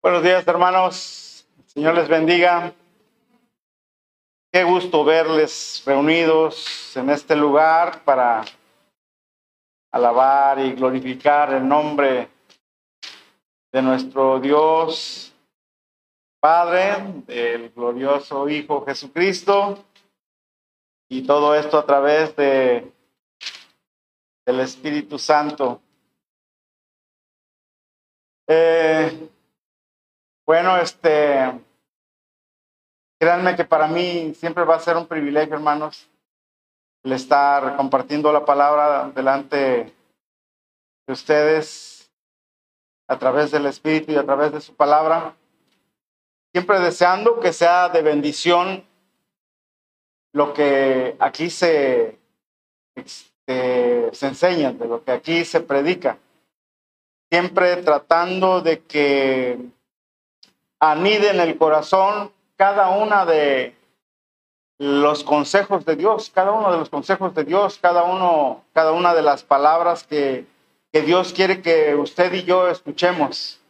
Buenos días, hermanos. Señor les bendiga. Qué gusto verles reunidos en este lugar para alabar y glorificar el nombre de nuestro Dios Padre, del glorioso Hijo Jesucristo, y todo esto a través de del Espíritu Santo. Eh, bueno, este, créanme que para mí siempre va a ser un privilegio, hermanos, el estar compartiendo la palabra delante de ustedes a través del Espíritu y a través de su palabra. Siempre deseando que sea de bendición lo que aquí se, este, se enseña, de lo que aquí se predica. Siempre tratando de que anide en el corazón cada una de los consejos de Dios, cada uno de los consejos de Dios, cada uno, cada una de las palabras que, que Dios quiere que usted y yo escuchemos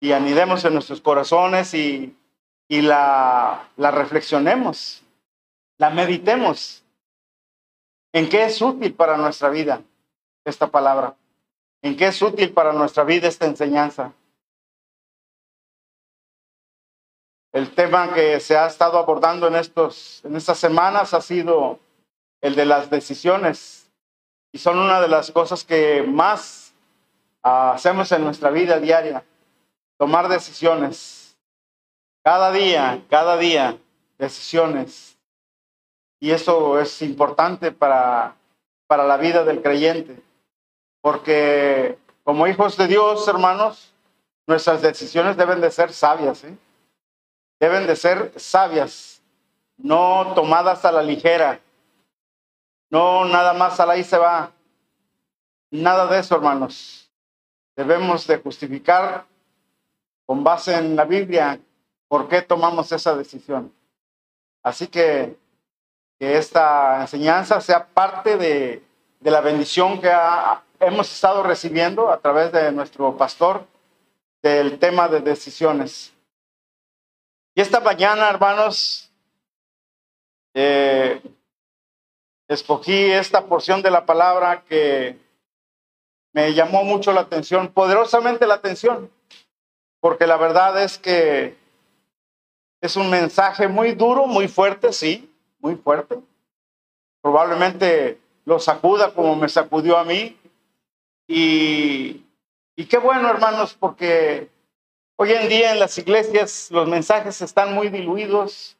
y anidemos en nuestros corazones y, y la, la reflexionemos, la meditemos. ¿En qué es útil para nuestra vida esta palabra? ¿En qué es útil para nuestra vida esta enseñanza? El tema que se ha estado abordando en, estos, en estas semanas ha sido el de las decisiones. Y son una de las cosas que más ah, hacemos en nuestra vida diaria. Tomar decisiones. Cada día, cada día, decisiones. Y eso es importante para, para la vida del creyente. Porque como hijos de Dios, hermanos, nuestras decisiones deben de ser sabias. ¿eh? Deben de ser sabias, no tomadas a la ligera, no nada más a la y se va. Nada de eso, hermanos. Debemos de justificar con base en la Biblia por qué tomamos esa decisión. Así que que esta enseñanza sea parte de, de la bendición que hemos estado recibiendo a través de nuestro pastor del tema de decisiones. Y esta mañana, hermanos, eh, escogí esta porción de la palabra que me llamó mucho la atención, poderosamente la atención, porque la verdad es que es un mensaje muy duro, muy fuerte, sí, muy fuerte. Probablemente lo sacuda como me sacudió a mí. Y, y qué bueno, hermanos, porque Hoy en día en las iglesias los mensajes están muy diluidos,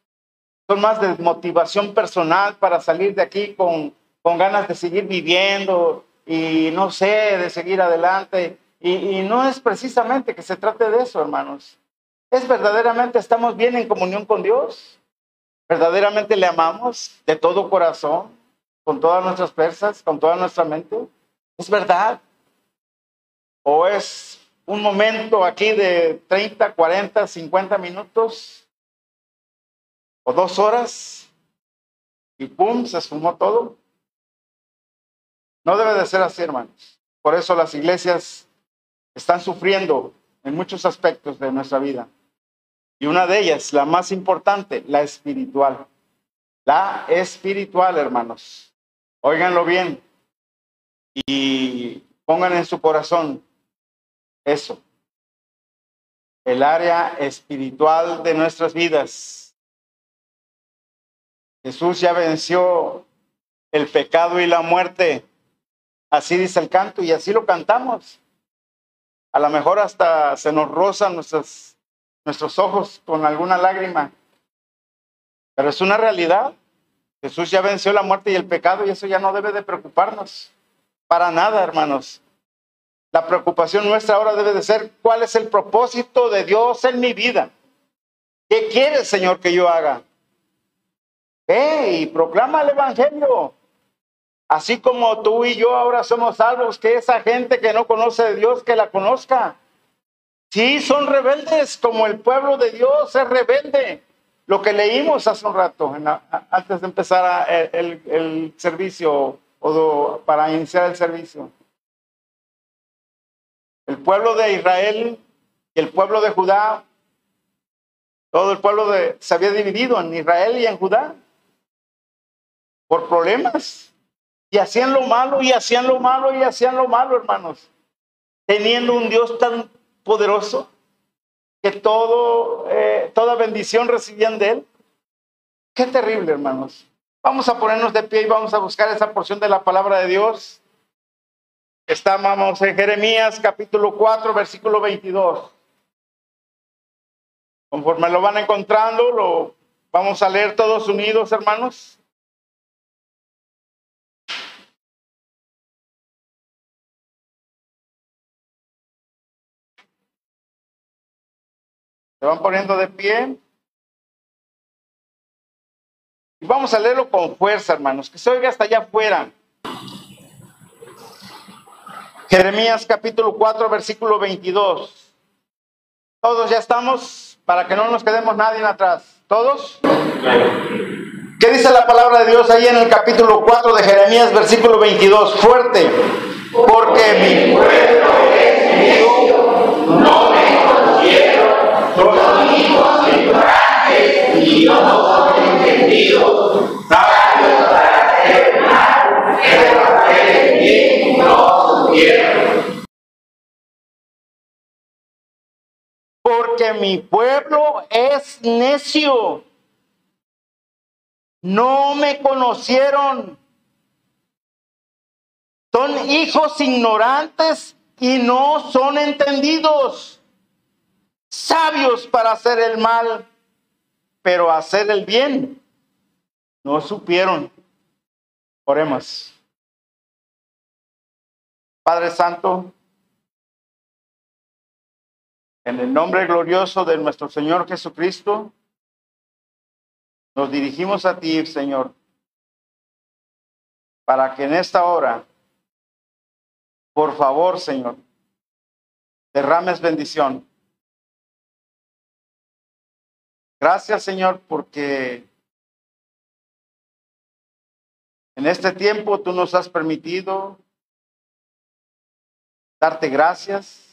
son más de motivación personal para salir de aquí con, con ganas de seguir viviendo y no sé, de seguir adelante. Y, no es precisamente que se trate de eso, hermanos. Es verdaderamente estamos bien en comunión con Dios. Verdaderamente le amamos de todo corazón, con todas nuestras fuerzas, con toda nuestra mente. Es verdad. O es un momento aquí de 30, 40, 50 minutos o dos horas y ¡pum! se sumó todo. No debe de ser así, hermanos. Por eso las iglesias están sufriendo en muchos aspectos de nuestra vida. Y una de ellas, la más importante, la espiritual. La espiritual, hermanos. Óiganlo bien y pongan en su corazón eso. El área espiritual de nuestras vidas. Jesús ya venció el pecado y la muerte. Así dice el canto y así lo cantamos. A lo mejor hasta se nos rozan nuestros, nuestros ojos con alguna lágrima. Pero es una realidad. Jesús ya venció la muerte y el pecado y eso ya no debe de preocuparnos. Para nada, hermanos. La preocupación nuestra ahora debe de ser cuál es el propósito de Dios en mi vida. ¿Qué quiere Señor que yo haga? Ve y proclama el Evangelio. Así como tú y yo ahora somos salvos, que esa gente que no conoce de Dios, que la conozca. Sí, son rebeldes, como el pueblo de Dios es rebelde. Lo que leímos hace un rato, antes de empezar el, el servicio o para iniciar el servicio. El pueblo de Israel Y el pueblo de Judá, todo el pueblo de, se había dividido en Israel y en Judá por problemas. Y hacían lo malo, y hacían lo malo, y hacían lo malo, hermanos. Teniendo un Dios tan poderoso que todo, eh, toda bendición recibían de él. Qué terrible, hermanos. Vamos a ponernos de pie y vamos a buscar esa porción de la palabra de Dios. Estamos en Jeremías capítulo 4, versículo 22. Conforme lo van encontrando, lo vamos a leer todos unidos, hermanos. Se van poniendo de pie. Y vamos a leerlo con fuerza, hermanos, que se oiga hasta allá afuera. Jeremías capítulo 4, versículo 22. Todos ya estamos para que no nos quedemos nadie atrás. ¿Todos? ¿Qué dice la palabra de Dios ahí en el capítulo 4 de Jeremías, versículo 22? Fuerte. Porque mi mi pueblo es necio. No me conocieron. Son hijos ignorantes y no son entendidos. Sabios para hacer el mal, pero hacer el bien no supieron. Oremos. Padre Santo, en el nombre glorioso de nuestro Señor Jesucristo, nos dirigimos a ti, Señor, para que en esta hora, por favor, Señor, derrames bendición. Gracias, Señor, porque en este tiempo tú nos has permitido darte gracias,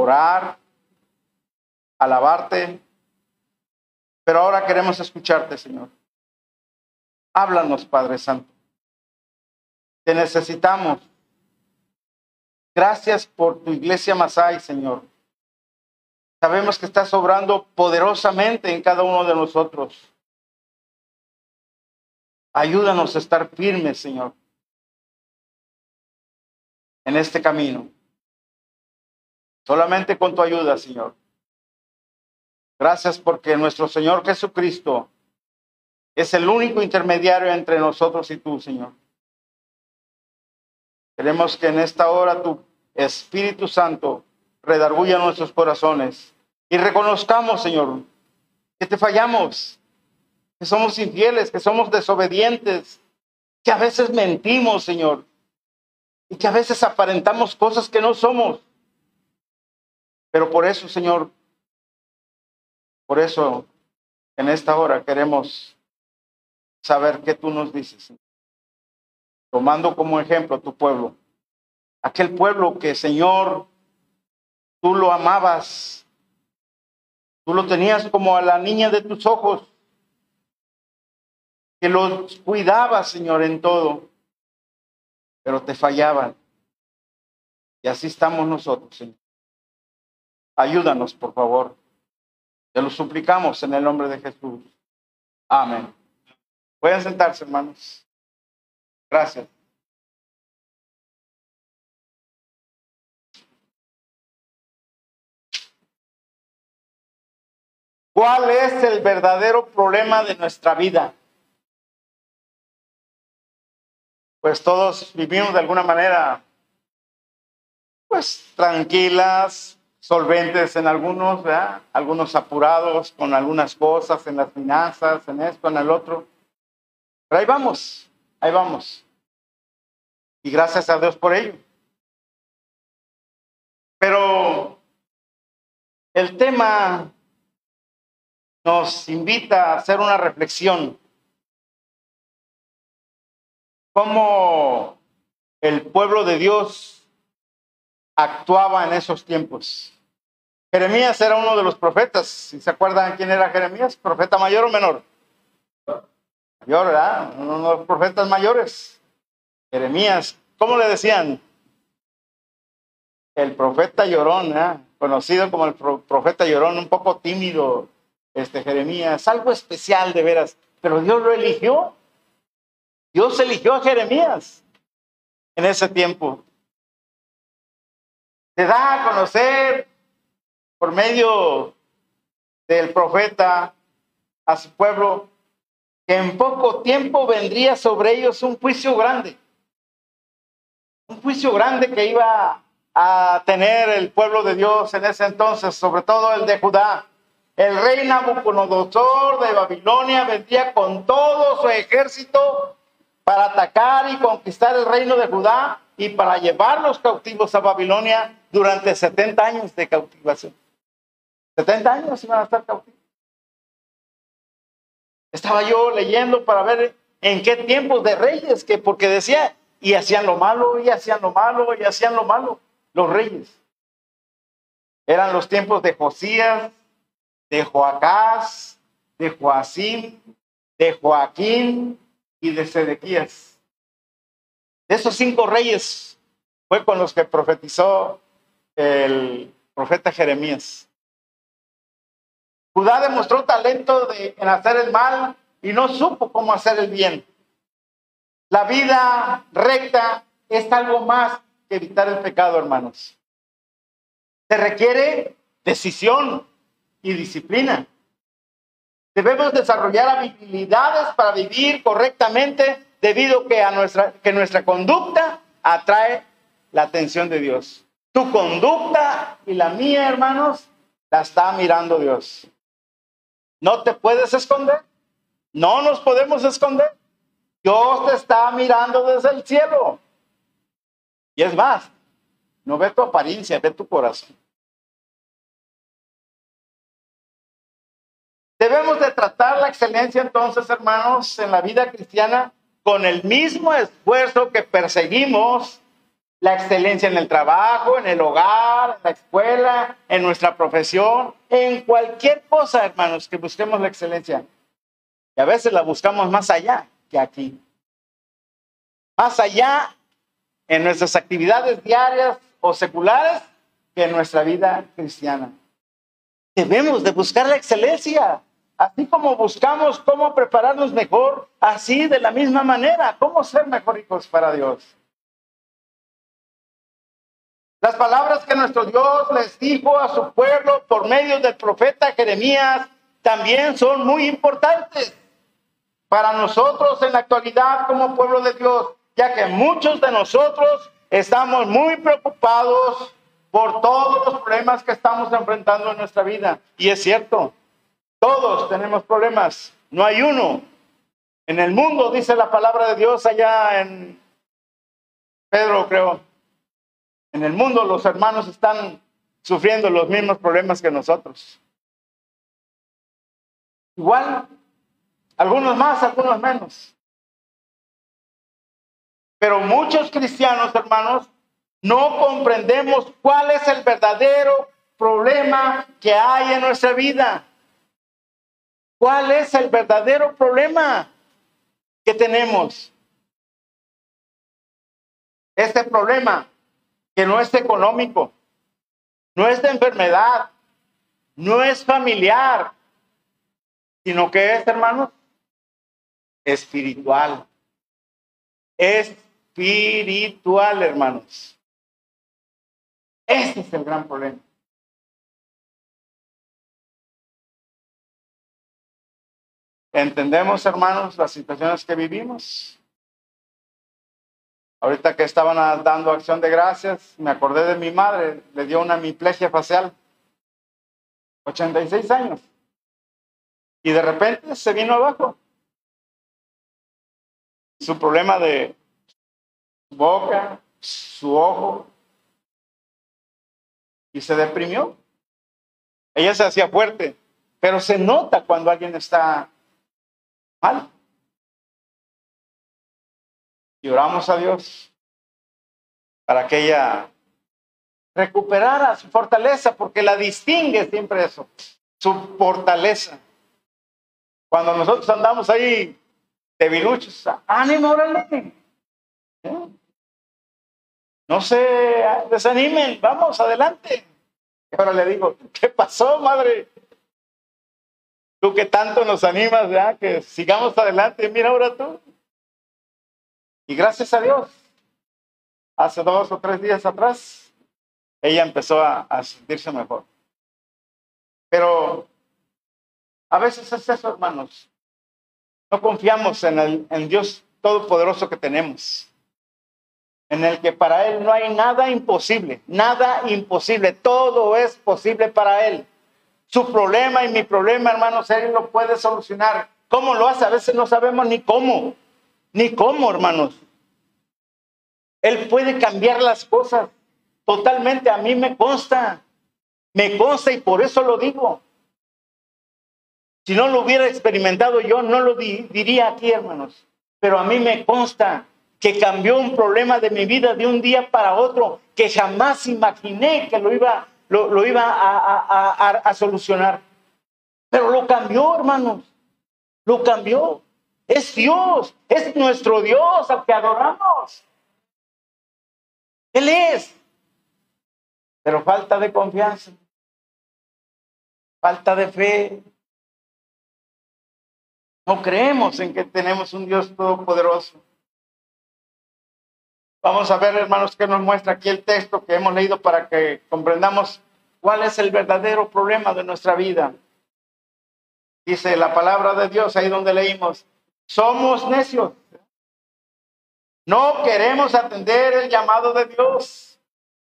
orar, alabarte. Pero ahora queremos escucharte, Señor. Háblanos, Padre Santo. Te necesitamos. Gracias por tu iglesia Masai, Señor. Sabemos que estás obrando poderosamente en cada uno de nosotros. Ayúdanos a estar firmes, Señor en este camino. Solamente con tu ayuda, Señor. Gracias porque nuestro Señor Jesucristo es el único intermediario entre nosotros y tú, Señor. Queremos que en esta hora tu Espíritu Santo redarguya nuestros corazones y reconozcamos, Señor, que te fallamos, que somos infieles, que somos desobedientes, que a veces mentimos, Señor, y que a veces aparentamos cosas que no somos. Pero por eso, Señor, por eso en esta hora queremos saber qué tú nos dices. Tomando como ejemplo tu pueblo. Aquel pueblo que, Señor, tú lo amabas. Tú lo tenías como a la niña de tus ojos. Que los cuidabas, Señor, en todo pero te fallaban. Y así estamos nosotros, Señor. Ayúdanos, por favor. Te lo suplicamos en el nombre de Jesús. Amén. Pueden sentarse, hermanos. Gracias. ¿Cuál es el verdadero problema de nuestra vida? pues todos vivimos de alguna manera, pues tranquilas, solventes en algunos, ¿verdad? algunos apurados con algunas cosas, en las finanzas, en esto, en el otro. Pero ahí vamos, ahí vamos. Y gracias a Dios por ello. Pero el tema nos invita a hacer una reflexión cómo el pueblo de Dios actuaba en esos tiempos. Jeremías era uno de los profetas. Si se acuerdan quién era Jeremías, profeta mayor o menor. Mayor, ¿verdad? Uno de los profetas mayores. Jeremías, ¿cómo le decían? El profeta llorón, ¿eh? conocido como el profeta llorón, un poco tímido, este Jeremías, algo especial de veras, pero Dios lo eligió. Dios eligió a Jeremías en ese tiempo. Se da a conocer por medio del profeta a su pueblo que en poco tiempo vendría sobre ellos un juicio grande. Un juicio grande que iba a tener el pueblo de Dios en ese entonces, sobre todo el de Judá. El rey Nabucodonosor de Babilonia vendría con todo su ejército para atacar y conquistar el reino de Judá y para llevar los cautivos a Babilonia durante 70 años de cautivación. 70 años iban a estar cautivos. Estaba yo leyendo para ver en qué tiempos de reyes, que porque decía, y hacían lo malo, y hacían lo malo, y hacían lo malo, los reyes. Eran los tiempos de Josías, de Joacás, de Joacim, de Joaquín y de Sedequías. esos cinco reyes fue con los que profetizó el profeta Jeremías. Judá demostró talento en hacer el mal y no supo cómo hacer el bien. La vida recta es algo más que evitar el pecado, hermanos. Se requiere decisión, y disciplina. Debemos desarrollar habilidades para vivir correctamente debido a que nuestra conducta atrae la atención de Dios. Tu conducta y la mía, hermanos, la está mirando Dios. No te puedes esconder. No nos podemos esconder. Dios te está mirando desde el cielo. Y es más, no ve tu apariencia, ve tu corazón. Debemos de tratar la excelencia entonces, hermanos, en la vida cristiana con el mismo esfuerzo que perseguimos la excelencia en el trabajo, en el hogar, en la escuela, en nuestra profesión, en cualquier cosa, hermanos, que busquemos la excelencia. Y a veces la buscamos más allá que aquí. Más allá en nuestras actividades diarias o seculares que en nuestra vida cristiana. Debemos de buscar la excelencia. Así como buscamos cómo prepararnos mejor, así de la misma manera, cómo ser mejor hijos para Dios. Las palabras que nuestro Dios les dijo a su pueblo por medio del profeta Jeremías también son muy importantes para nosotros en la actualidad como pueblo de Dios, ya que muchos de nosotros estamos muy preocupados por todos los problemas que estamos enfrentando en nuestra vida. Y es cierto, todos tenemos problemas, no hay uno. En el mundo, dice la palabra de Dios allá en Pedro, creo, en el mundo los hermanos están sufriendo los mismos problemas que nosotros. Igual, algunos más, algunos menos. Pero muchos cristianos, hermanos, no comprendemos cuál es el verdadero problema que hay en nuestra vida. ¿Cuál es el verdadero problema que tenemos? Este problema que no es económico, no es de enfermedad, no es familiar, sino que es, hermanos, espiritual. Espiritual, hermanos. Ese es el gran problema. ¿Entendemos, hermanos, las situaciones que vivimos? Ahorita que estaban dando acción de gracias, me acordé de mi madre, le dio una hemiplegia facial, 86 años. Y de repente se vino abajo. Su problema de boca, su ojo, y se deprimió. Ella se hacía fuerte, pero se nota cuando alguien está mal. Y oramos a Dios para que ella recuperara su fortaleza, porque la distingue siempre eso, su fortaleza. Cuando nosotros andamos ahí debiluchos, ánimo, órale. ¿Eh? No se desanimen, vamos adelante. Ahora le digo, ¿qué pasó, madre? Tú que tanto nos animas, ya que sigamos adelante, mira ahora tú. Y gracias a Dios, hace dos o tres días atrás, ella empezó a, sentirse mejor. Pero a veces es eso, hermanos. No confiamos en el en Dios Todopoderoso que tenemos, en el que para Él no hay nada imposible, nada imposible, todo es posible para Él. Su problema y mi problema, hermanos, Él lo puede solucionar. ¿Cómo lo hace? A veces no sabemos ni cómo, ni cómo, hermanos. Él puede cambiar las cosas totalmente, a mí me consta, me consta y por eso lo digo. Si no lo hubiera experimentado yo, no lo diría aquí, hermanos. Pero a mí me consta que cambió un problema de mi vida de un día para otro que jamás imaginé que lo iba, lo, iba a, a solucionar. Pero lo cambió, hermanos. Lo cambió. Es Dios, es nuestro Dios al que adoramos. Él es. Pero falta de confianza, falta de fe, no creemos en que tenemos un Dios todopoderoso. Vamos a ver, hermanos, que nos muestra aquí el texto que hemos leído para que comprendamos cuál es el verdadero problema de nuestra vida. Dice la palabra de Dios ahí donde leímos, somos necios. No queremos atender el llamado de Dios.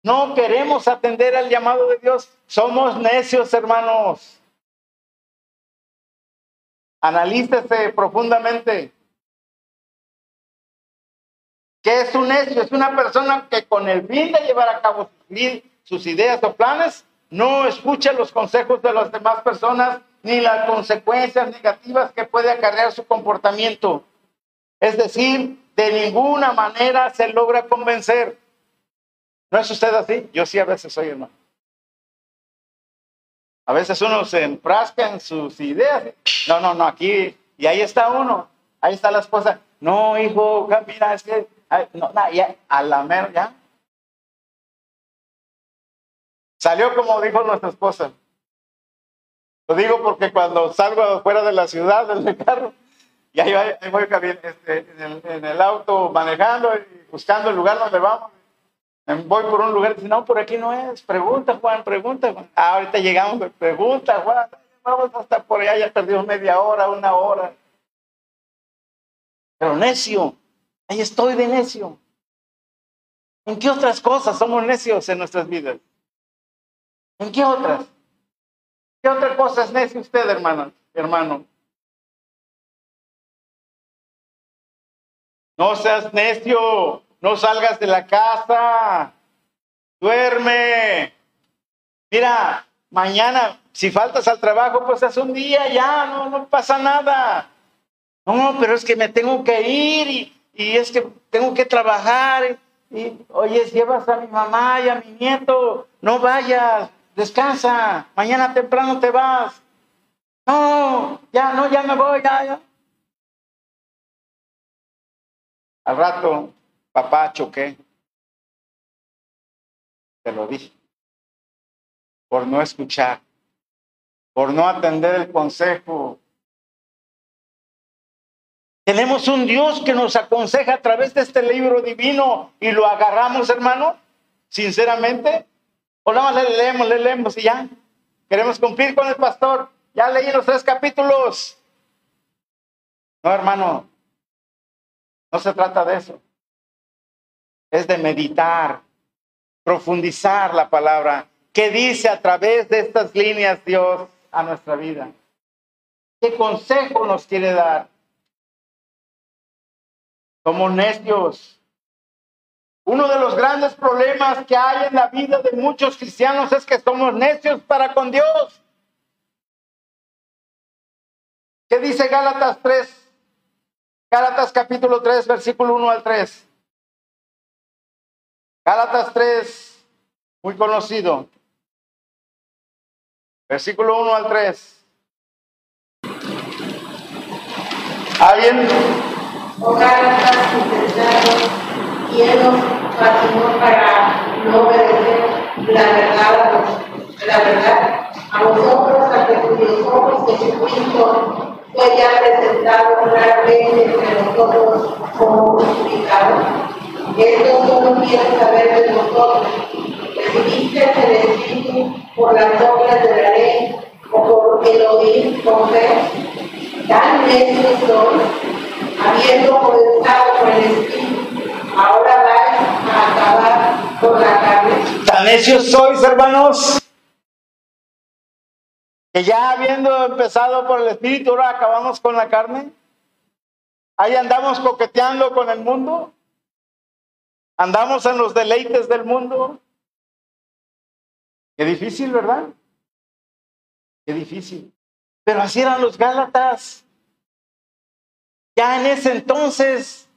No queremos atender el llamado de Dios. Somos necios, hermanos. Analícese profundamente. ¿Qué es un necio? Es una persona que con el fin de llevar a cabo sus ideas o planes, no escucha los consejos de las demás personas ni las consecuencias negativas que puede acarrear su comportamiento. Es decir, de ninguna manera se logra convencer. ¿No es usted así? Yo sí a veces soy hermano. A veces uno se enfrasca en sus ideas. No, no, no, aquí, y ahí está uno, ahí está la esposa. No, hijo, mira, es que, no, ya, a la mer, ya. Salió como dijo nuestra esposa. Lo digo porque cuando salgo fuera de la ciudad, del carro, y ahí voy, este, en, el, en el auto manejando y buscando el lugar donde vamos, Voy por un lugar y dice, no, por aquí no es. Pregunta, Juan, pregunta, Juan. Ah, ahorita llegamos, pregunta, Juan. Vamos hasta por allá, ya perdimos media hora, una hora. Pero necio, ahí estoy de necio. ¿En qué otras cosas somos necios en nuestras vidas? ¿En qué otras? ¿Qué otra cosa es necio usted, hermano? Hermano. No seas necio. No salgas de la casa. Duerme. Mira, mañana, si faltas al trabajo, pues es un día ya, no, no pasa nada. No, pero es que me tengo que ir y, y es que tengo que trabajar. Y, oye, llevas a mi mamá y a mi nieto, no vayas, descansa, mañana temprano te vas. No, ya, no, ya me voy, ya, ya. Al rato Papá, choqué. Te lo dije. Por no escuchar. Por no atender el consejo. Tenemos un Dios que nos aconseja a través de este libro divino y lo agarramos, hermano, sinceramente. O nada más le leemos, le leemos y ya. Queremos cumplir con el pastor. Ya leí los tres capítulos. No, hermano. No se trata de eso es de meditar, profundizar la palabra. ¿Qué dice a través de estas líneas Dios a nuestra vida? ¿Qué consejo nos quiere dar? Somos necios. Uno de los grandes problemas que hay en la vida de muchos cristianos es que somos necios para con Dios. ¿Qué dice Gálatas 3? Gálatas capítulo 3, versículo 1 al 3. Gálatas 3, muy conocido. Versículo 1 al 3. ¿Alguien? Hogaras insensatos, llenos patimos para no obedecer la verdad, la verdad. A vosotros, ante cuyos ojos Jesucristo fue ya presentado claramente entre nosotros como crucificado. Esto solo quiero saber de vosotros. ¿Recibiste el Espíritu por las obras de la ley o por el oír con fe? Tan necios son, habiendo comenzado con el Espíritu, ahora vais a acabar con la carne. ¿Tan necios sois, hermanos? Que ya habiendo empezado por el Espíritu, ahora acabamos con la carne. Ahí andamos coqueteando con el mundo. Andamos en los deleites del mundo. Qué difícil, ¿verdad? Qué difícil. Pero así eran los Gálatas. Ya en ese entonces,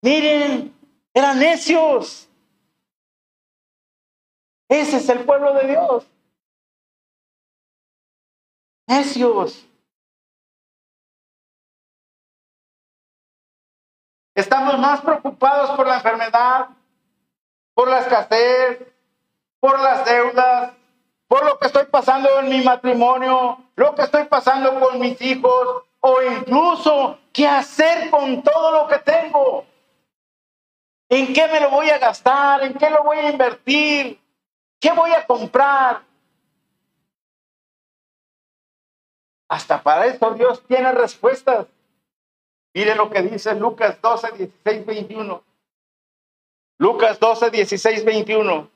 miren, eran necios. Ese es el pueblo de Dios. Necios. Estamos más preocupados por la enfermedad, por la escasez, por las deudas, por lo que estoy pasando en mi matrimonio, lo que estoy pasando con mis hijos, o incluso qué hacer con todo lo que tengo. ¿En qué me lo voy a gastar? ¿En qué lo voy a invertir? ¿Qué voy a comprar? Hasta para eso Dios tiene respuestas. Mire lo que dice Lucas 12, 16, 21. Lucas 12, 16, 21.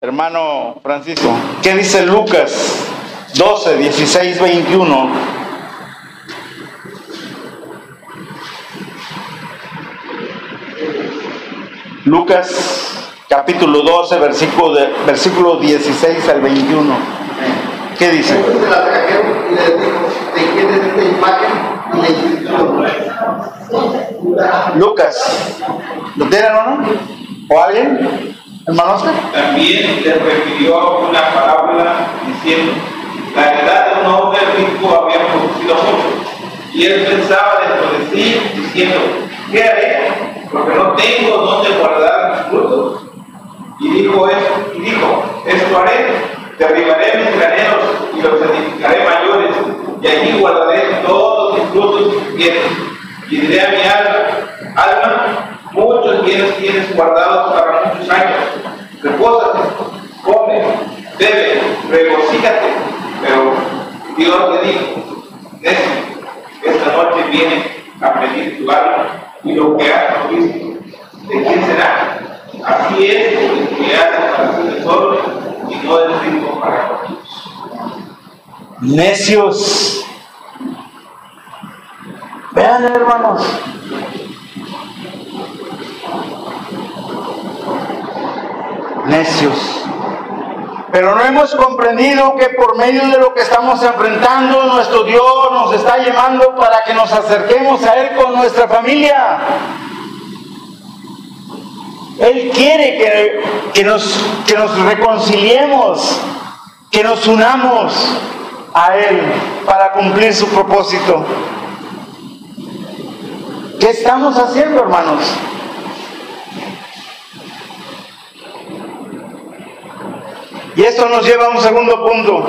Hermano Francisco, ¿qué dice Lucas 12, 16, 21? Lucas capítulo 12, versículo, de, versículo 16 al 21. ¿Qué dice? Entonces se la trajeron y le dijo, ¿de quién es esta imagen? Y le inscribió. Lucas, ¿lo tienen o no? ¿O alguien? ¿Hermano Oscar? También le refirió una parábola diciendo, la heredad de un hombre rico había producido mucho, y él pensaba dentro de sí, diciendo, ¿qué haré? Porque no tengo dónde guardar mis frutos. Y dijo, esto, y dijo, esto haré, derribaré mis graneros y los edificaré mayores, y allí guardaré todos mis frutos suficientes. Y diré a mi alma, alma, muchos bienes tienes guardados para muchos años. Repósate, come, bebe, regocíjate. Pero Dios le dijo, necio, esta noche viene a pedir tu alma y lo que has provisto, ¿de quién será? Así es el que hace para su tesoro y no el rico para Dios. Necios. Vean, hermanos. Necios. Pero no hemos comprendido que por medio de lo que estamos enfrentando, nuestro Dios nos está llamando para que nos acerquemos a Él con nuestra familia. Él quiere que, que nos, que nos reconciliemos, que nos unamos a Él para cumplir su propósito. ¿Qué estamos haciendo, hermanos? Y esto nos lleva a un segundo punto.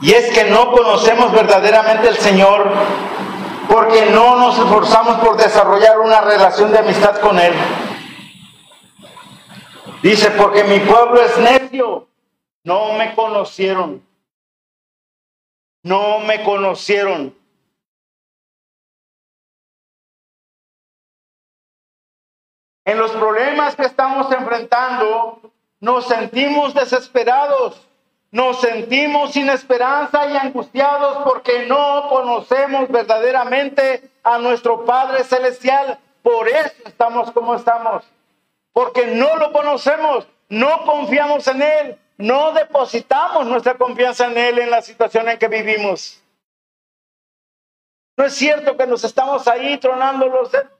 Y es que no conocemos verdaderamente al Señor porque no nos esforzamos por desarrollar una relación de amistad con Él. Dice, porque mi pueblo es necio, no me conocieron. No me conocieron. En los problemas que estamos enfrentando, nos sentimos desesperados, nos sentimos sin esperanza y angustiados porque no conocemos verdaderamente a nuestro Padre Celestial. Por eso estamos como estamos, porque no lo conocemos, no confiamos en Él, no depositamos nuestra confianza en Él en la situación en que vivimos. No es cierto que nos estamos ahí tronando los dedos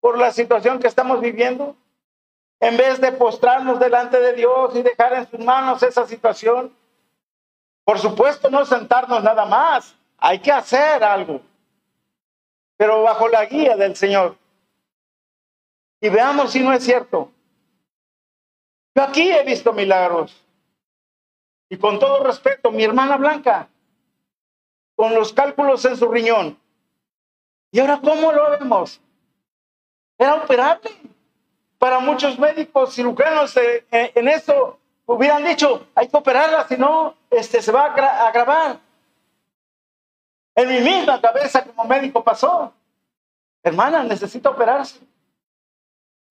por la situación que estamos viviendo. En vez de postrarnos delante de Dios y dejar en sus manos esa situación. Por supuesto, no sentarnos nada más. Hay que hacer algo. Pero bajo la guía del Señor. Y veamos si no es cierto. Yo aquí he visto milagros. Y con todo respeto, mi hermana Blanca, con los cálculos en su riñón. ¿Y ahora cómo lo vemos? Era operable. Para muchos médicos cirujanos eh, eh, en eso hubieran dicho, hay que operarla, si no, este, se va a agravar. En mi misma cabeza como médico pasó. Hermana, necesita operarse.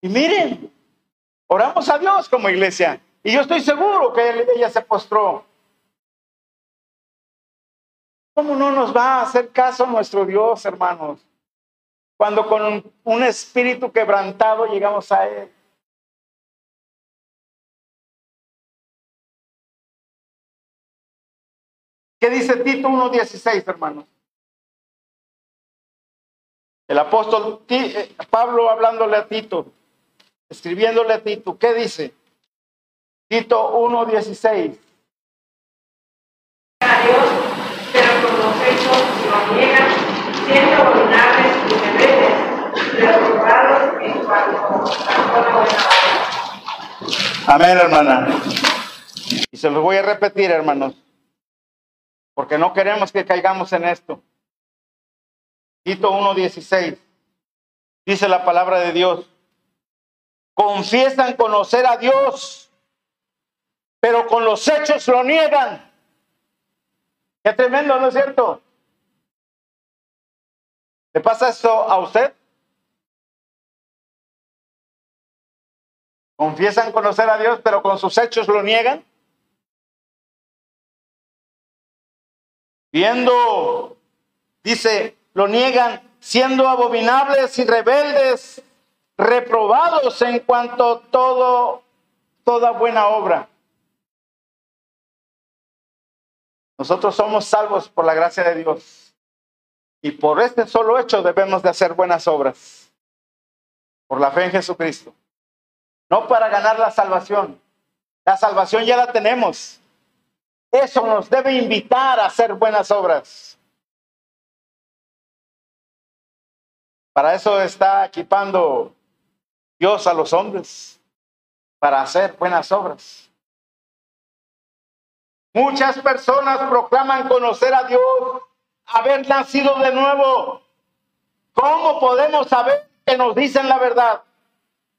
Y miren, oramos a Dios como iglesia. Y yo estoy seguro que ella se postró. ¿Cómo no nos va a hacer caso nuestro Dios, hermanos? Cuando con un, espíritu quebrantado llegamos a Él. ¿Qué dice Tito 1.16, hermanos? El apóstol eh, Pablo hablándole a Tito, escribiéndole a Tito, ¿qué dice? Tito 1.16. Dios, pero con los hechos lo niegan, siendo y rebeldes, en cuanto Amén, hermana. Y se los voy a repetir, hermanos, porque no queremos que caigamos en esto. Tito 1.16. Dice la palabra de Dios. Confiesan conocer a Dios, pero con los hechos lo niegan. Qué tremendo, ¿no es cierto? ¿Le pasa esto a usted? Confiesan conocer a Dios, pero con sus hechos lo niegan. Viendo, dice, lo niegan, siendo abominables y rebeldes, reprobados en cuanto a todo, toda buena obra. Nosotros somos salvos por la gracia de Dios. Y por este solo hecho debemos de hacer buenas obras. Por la fe en Jesucristo. No para ganar la salvación. La salvación ya la tenemos. Eso nos debe invitar a hacer buenas obras. Para eso está equipando Dios a los hombres, para hacer buenas obras. Muchas personas proclaman conocer a Dios, haber nacido de nuevo. ¿Cómo podemos saber que nos dicen la verdad?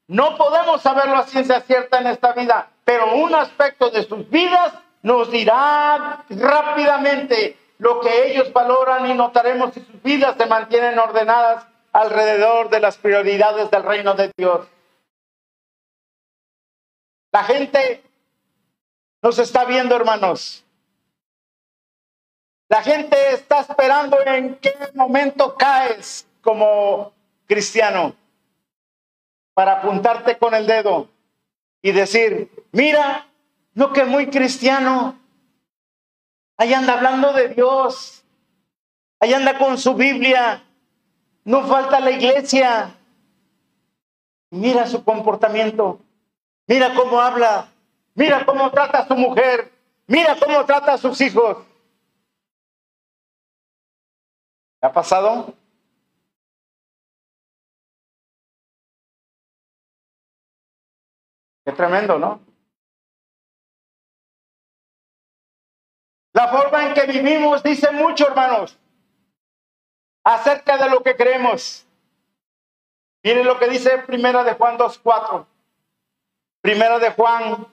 No podemos saberlo a ciencia cierta en esta vida, pero un aspecto de sus vidas nos dirá rápidamente lo que ellos valoran y notaremos si sus vidas se mantienen ordenadas alrededor de las prioridades del reino de Dios. La gente nos está viendo, hermanos. La gente está esperando en qué momento caes como cristiano para apuntarte con el dedo y decir, mira, no que muy cristiano, ahí anda hablando de Dios, ahí anda con su Biblia, no falta la iglesia. Mira su comportamiento, mira cómo habla, mira cómo trata a su mujer, mira cómo trata a sus hijos. ¿Ha pasado? Qué tremendo, ¿no? La forma en que vivimos dice mucho, hermanos acerca de lo que creemos. Miren lo que dice Primera de Juan 2.4. Primera de Juan,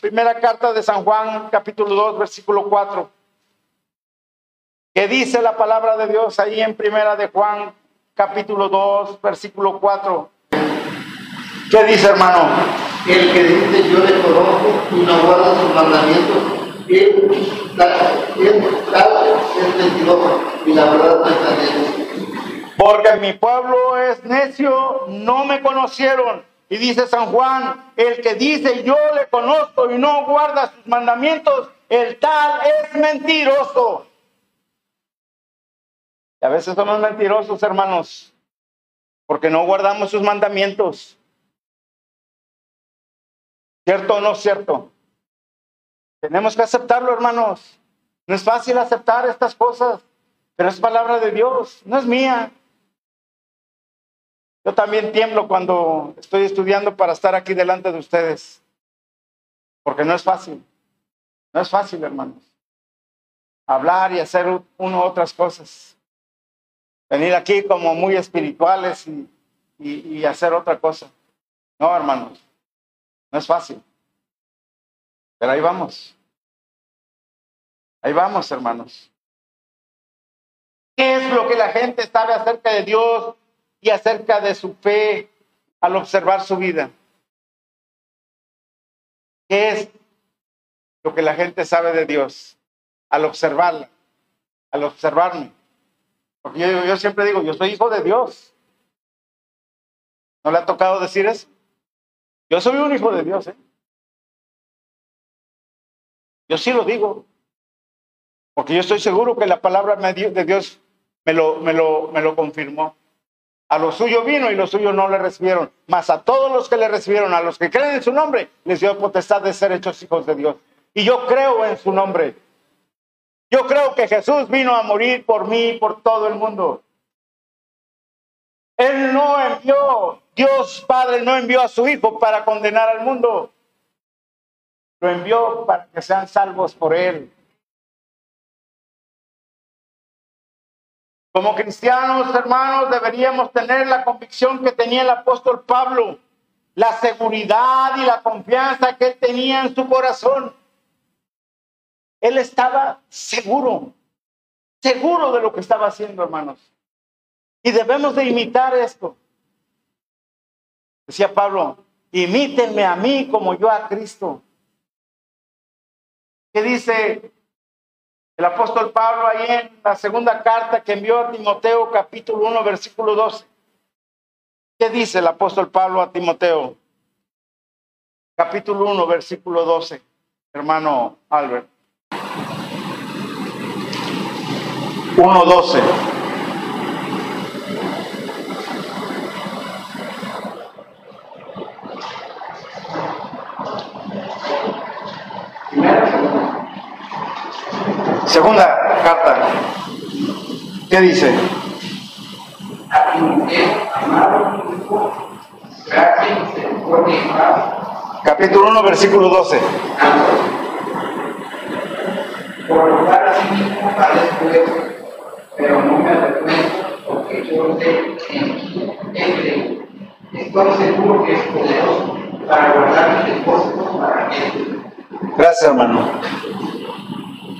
primera carta de San Juan, capítulo 2, versículo 4. Que dice la palabra de Dios ahí en Primera de Juan, capítulo 2, versículo 4. ¿Qué dice, hermano? El que dice yo le conozco y no guarda sus mandamientos, y la verdad Porque mi pueblo es necio, no me conocieron. Y dice San Juan, el que dice yo le conozco y no guarda sus mandamientos, el tal es mentiroso. A veces somos mentirosos, hermanos, porque no guardamos sus mandamientos. ¿Cierto o no cierto? Tenemos que aceptarlo, hermanos. No es fácil aceptar estas cosas, pero es palabra de Dios, no es mía. Yo también tiemblo cuando estoy estudiando para estar aquí delante de ustedes, porque no es fácil. No es fácil, hermanos. Hablar y hacer uno otras cosas. Venir aquí como muy espirituales y, y, hacer otra cosa. No, hermanos. No es fácil. Pero ahí vamos. Ahí vamos, hermanos. ¿Qué es lo que la gente sabe acerca de Dios y acerca de su fe al observar su vida? ¿Qué es lo que la gente sabe de Dios al observarla, al observarme? Yo, siempre digo, yo soy hijo de Dios. ¿No le ha tocado decir eso? Yo soy un hijo de Dios, ¿eh? Yo sí lo digo. Porque yo estoy seguro que la palabra de Dios me lo, me lo, me lo confirmó. A lo suyo vino y los suyos no le recibieron. Mas a todos los que le recibieron, a los que creen en su nombre, les dio potestad de ser hechos hijos de Dios. Y yo creo en su nombre. Yo creo que Jesús vino a morir por mí y por todo el mundo. Él no envió, Dios Padre no envió a su Hijo para condenar al mundo. Lo envió para que sean salvos por Él. Como cristianos, hermanos, deberíamos tener la convicción que tenía el apóstol Pablo, la seguridad y la confianza que él tenía en su corazón. Él estaba seguro, seguro de lo que estaba haciendo, hermanos. Y debemos de imitar esto. Decía Pablo, imítenme a mí como yo a Cristo. ¿Qué dice el apóstol Pablo ahí en la segunda carta que envió a Timoteo capítulo 1 versículo 12? ¿Qué dice el apóstol Pablo a Timoteo? Capítulo 1 versículo 12, hermano Albert. 1.12. Segunda carta. ¿Qué dice? Capítulo 1, versículo 12. Por lo cual así mismo padezco pero no me porque yo sé en que es para guardar Gracias, hermano.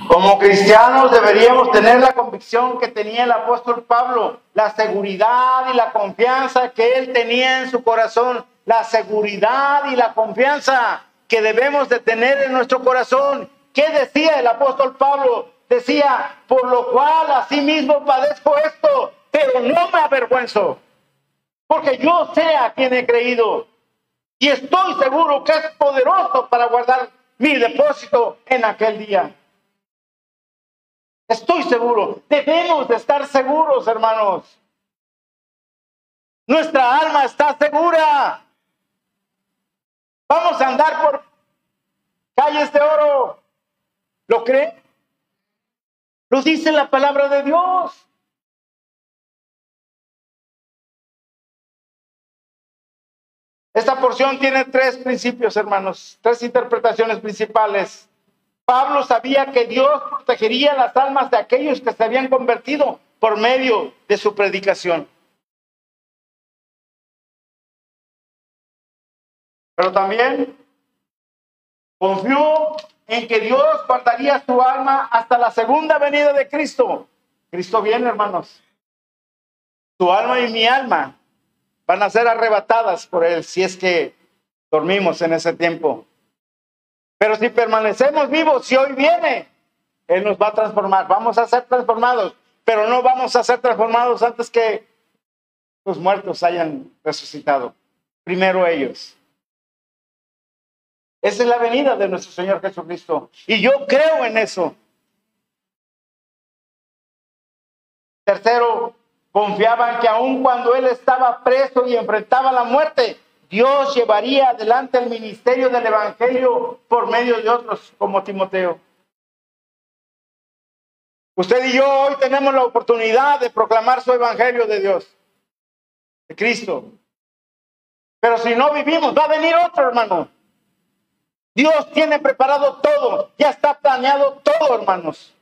Como cristianos deberíamos tener la convicción que tenía el apóstol Pablo, la seguridad y la confianza que él tenía en su corazón, la seguridad y la confianza que debemos de tener en nuestro corazón. ¿Qué decía el apóstol Pablo? Decía, por lo cual asimismo padezco esto, pero no me avergüenzo, porque yo sé a quien he creído y estoy seguro que es poderoso para guardar mi depósito en aquel día. Estoy seguro. Debemos de estar seguros, hermanos. Nuestra alma está segura. Vamos a andar por calles de oro. ¿Lo cree? Lo dice la palabra de Dios. Esta porción tiene tres principios, hermanos, tres interpretaciones principales. Pablo sabía que Dios protegería las almas de aquellos que se habían convertido por medio de su predicación. Pero también confió en que Dios guardaría su alma hasta la segunda venida de Cristo. Cristo viene, hermanos. Su alma y mi alma van a ser arrebatadas por Él si es que dormimos en ese tiempo. Pero si permanecemos vivos, si hoy viene, Él nos va a transformar. Vamos a ser transformados, pero no vamos a ser transformados antes que los muertos hayan resucitado. Primero ellos. Esa es la venida de nuestro Señor Jesucristo. Y yo creo en eso. Tercero, confiaban que aun cuando él estaba preso y enfrentaba la muerte, Dios llevaría adelante el ministerio del Evangelio por medio de otros como Timoteo. Usted y yo hoy tenemos la oportunidad de proclamar su Evangelio de Dios, de Cristo. Pero si no vivimos, va a venir otro hermano. Dios tiene preparado todo, ya está planeado todo, hermanos.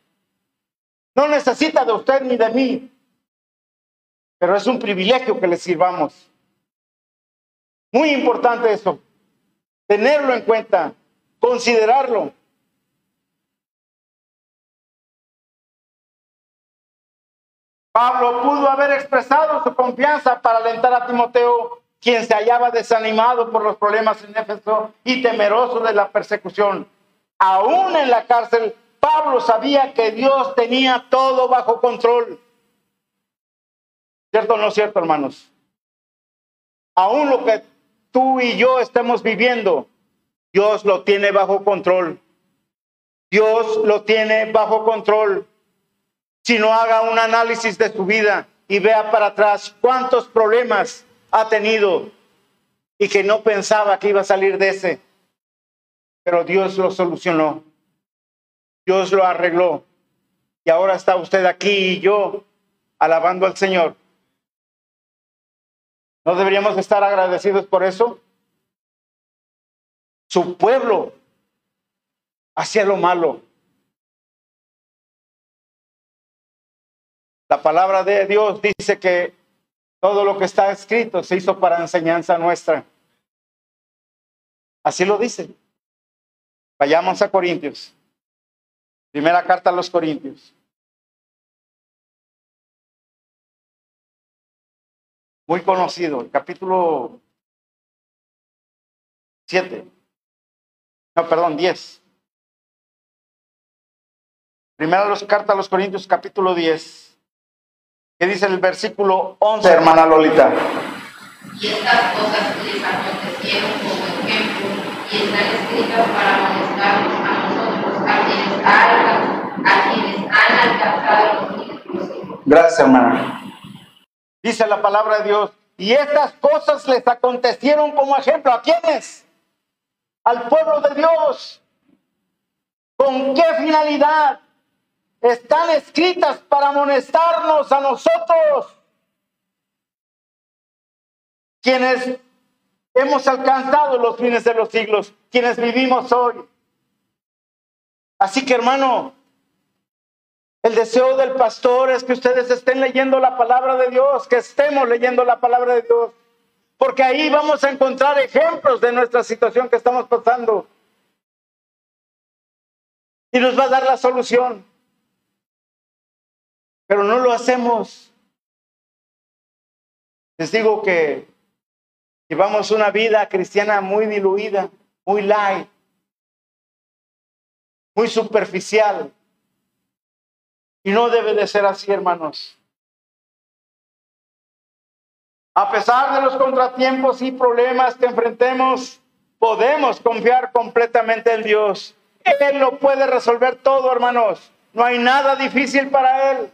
No necesita de usted ni de mí, pero es un privilegio que le sirvamos. Muy importante eso, tenerlo en cuenta, considerarlo. Pablo pudo haber expresado su confianza para alentar a Timoteo, quien se hallaba desanimado por los problemas en Éfeso y temeroso de la persecución. Aún en la cárcel, Pablo sabía que Dios tenía todo bajo control. ¿Cierto o no cierto, hermanos? Aún lo que tú y yo estemos viviendo, Dios lo tiene bajo control. Dios lo tiene bajo control. Si no haga un análisis de su vida y vea para atrás cuántos problemas ha tenido y que no pensaba que iba a salir de ese. Pero Dios lo solucionó. Dios lo arregló. Y ahora está usted aquí y yo alabando al Señor. ¿No deberíamos estar agradecidos por eso? Su pueblo hacía lo malo. La palabra de Dios dice que todo lo que está escrito se hizo para enseñanza nuestra. Así lo dice. Vayamos a Corintios. Primera carta a los Corintios. Muy conocido, el capítulo 7. No, perdón, 10. Primera carta a los Corintios, capítulo 10. ¿Qué dice el versículo 11, hermana Lolita? Y estas cosas les acontecieron como ejemplo y están escritas para molestarnos a nosotros, a quienes, han, a quienes han alcanzado los Gracias, hermana. Dice la palabra de Dios, y estas cosas les acontecieron como ejemplo. ¿A quiénes? Al pueblo de Dios. ¿Con qué finalidad? Están escritas para amonestarnos a nosotros, quienes hemos alcanzado los fines de los siglos, quienes vivimos hoy. Así que hermano, el deseo del pastor es que ustedes estén leyendo la palabra de Dios, que estemos leyendo la palabra de Dios, porque ahí vamos a encontrar ejemplos de nuestra situación que estamos pasando. Y nos va a dar la solución pero no lo hacemos. Les digo que llevamos una vida cristiana muy diluida, muy light, muy superficial. Y no debe de ser así, hermanos. A pesar de los contratiempos y problemas que enfrentemos, podemos confiar completamente en Dios. Él lo puede resolver todo, hermanos. No hay nada difícil para Él.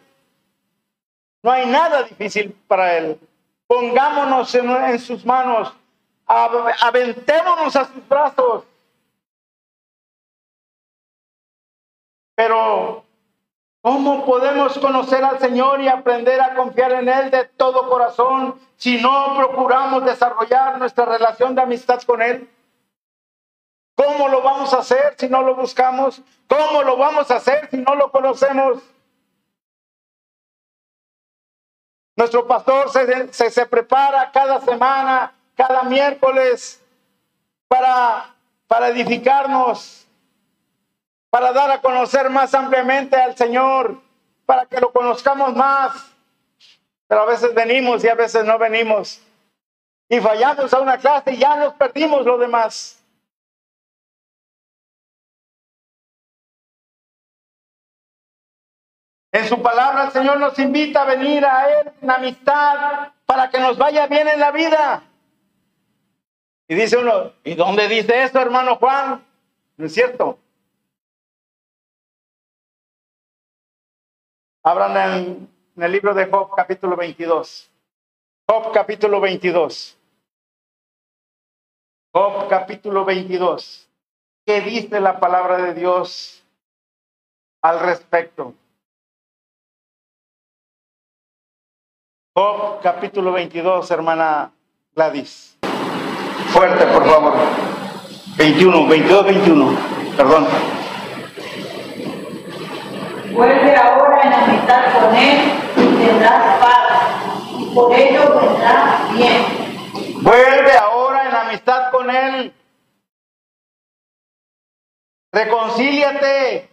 No hay nada difícil para Él. Pongámonos en, sus manos, aventémonos a sus brazos. Pero, ¿cómo podemos conocer al Señor y aprender a confiar en Él de todo corazón si no procuramos desarrollar nuestra relación de amistad con Él? ¿Cómo lo vamos a hacer si no lo buscamos? ¿Cómo lo vamos a hacer si no lo conocemos? Nuestro pastor se, se, prepara cada semana, cada miércoles, para, para edificarnos, para dar a conocer más ampliamente al Señor, para que lo conozcamos más. Pero a veces venimos y a veces no venimos. Y fallamos a una clase y ya nos perdimos lo demás. En su palabra el Señor nos invita a venir a Él en amistad para que nos vaya bien en la vida. Y dice uno, ¿y dónde dice eso, hermano Juan? ¿No es cierto? Abran en en el libro de Job capítulo 22. Job capítulo 22. Job capítulo 22. ¿Qué dice la palabra de Dios al respecto? Job capítulo 22, hermana Gladys. Fuerte, por favor. 21, 22, 21. Perdón. Vuelve ahora en amistad con él y tendrás paz, y por ello vendrá bien. Vuelve ahora en amistad con Él. Reconcíliate.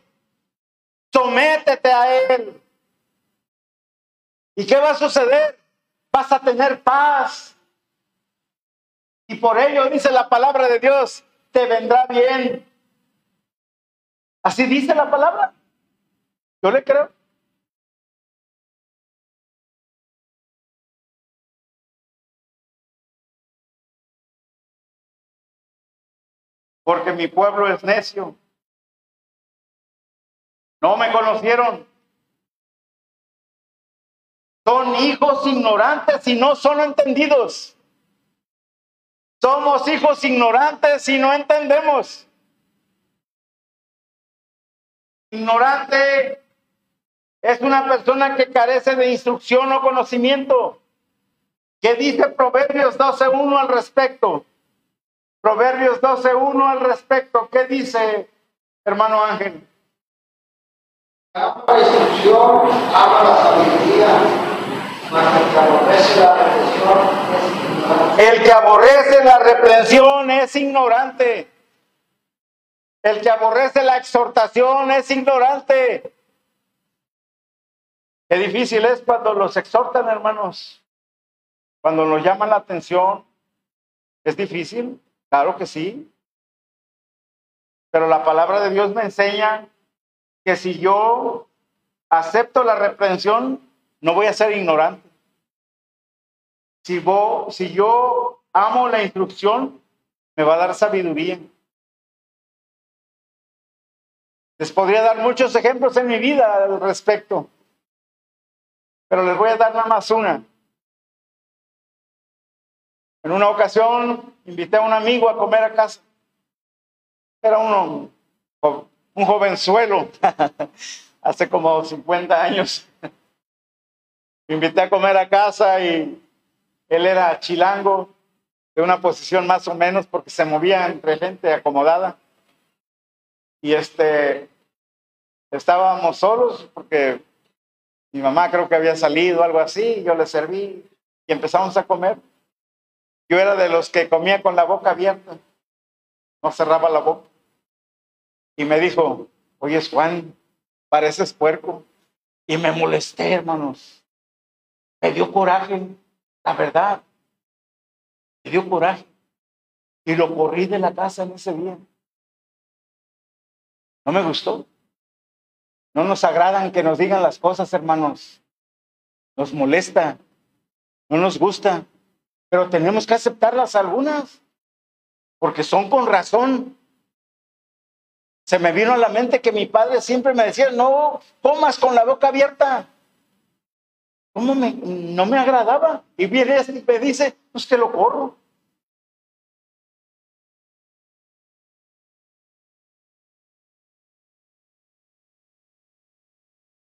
Sométete a Él. ¿Y qué va a suceder? Vas a tener paz. Y por ello dice la palabra de Dios, te vendrá bien. Así dice la palabra. Yo le creo. Porque mi pueblo es necio. No me conocieron. Son hijos ignorantes y no son entendidos. Somos hijos ignorantes y no entendemos. Ignorante es una persona que carece de instrucción o conocimiento. ¿Qué dice Proverbios 12.1 al respecto? Proverbios 12.1 al respecto. ¿Qué dice, hermano Ángel? La instrucción, la sabiduría, el que aborrece la reprensión es ignorante. El que aborrece la exhortación es ignorante. Qué difícil es cuando los exhortan, hermanos. Cuando nos llaman la atención. ¿Es difícil? Claro que sí. Pero la palabra de Dios me enseña que si yo acepto la reprensión, no voy a ser ignorante. Si, si yo amo la instrucción, me va a dar sabiduría. Les podría dar muchos ejemplos en mi vida al respecto, pero les voy a dar nada más una. En una ocasión invité a un amigo a comer a casa. Era uno, un jovenzuelo, hace como 50 años. Invité a comer a casa y él era chilango, de una posición más o menos, porque se movía entre gente acomodada. Y este, estábamos solos, porque mi mamá creo que había salido, algo así, yo le serví y empezamos a comer. Yo era de los que comía con la boca abierta, no cerraba la boca. Y me dijo, oye Juan, pareces puerco. Y me molesté, hermanos. Me dio coraje, la verdad. Me dio coraje. Y lo corrí de la casa en ese día. No me gustó. No nos agradan que nos digan las cosas, hermanos. Nos molesta. No nos gusta. Pero tenemos que aceptarlas algunas. Porque son con razón. Se me vino a la mente que mi padre siempre me decía, no comas con la boca abierta. ¿Cómo me, no me agradaba? Y viene este y me dice, pues lo corro.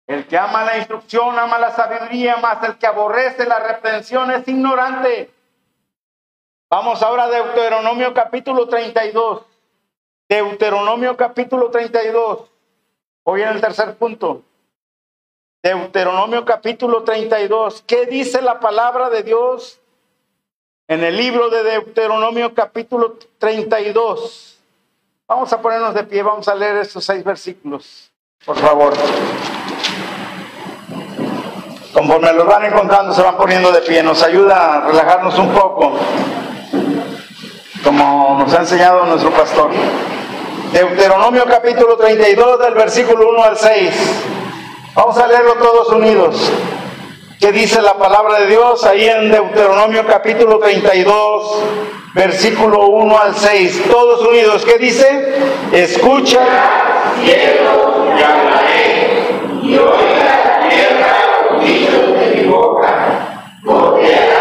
El que ama la instrucción, ama la sabiduría, más el que aborrece la reprensión es ignorante. Vamos ahora a Deuteronomio capítulo 32. Deuteronomio capítulo 32. Hoy en el tercer punto. Deuteronomio capítulo 32. ¿Qué dice la palabra de Dios en el libro de Deuteronomio capítulo 32? Vamos a ponernos de pie, vamos a leer estos seis versículos, por favor. Conforme los van encontrando, se van poniendo de pie. Nos ayuda a relajarnos un poco, como nos ha enseñado nuestro pastor. Deuteronomio capítulo 32, del versículo 1 al 6. Vamos a leerlo todos unidos. ¿Qué dice la palabra de Dios ahí en Deuteronomio capítulo 32, versículo 1 al 6? Todos unidos. ¿Qué dice? Escucha. cielo y hablaré, y oiga tierra los dichos porque hará como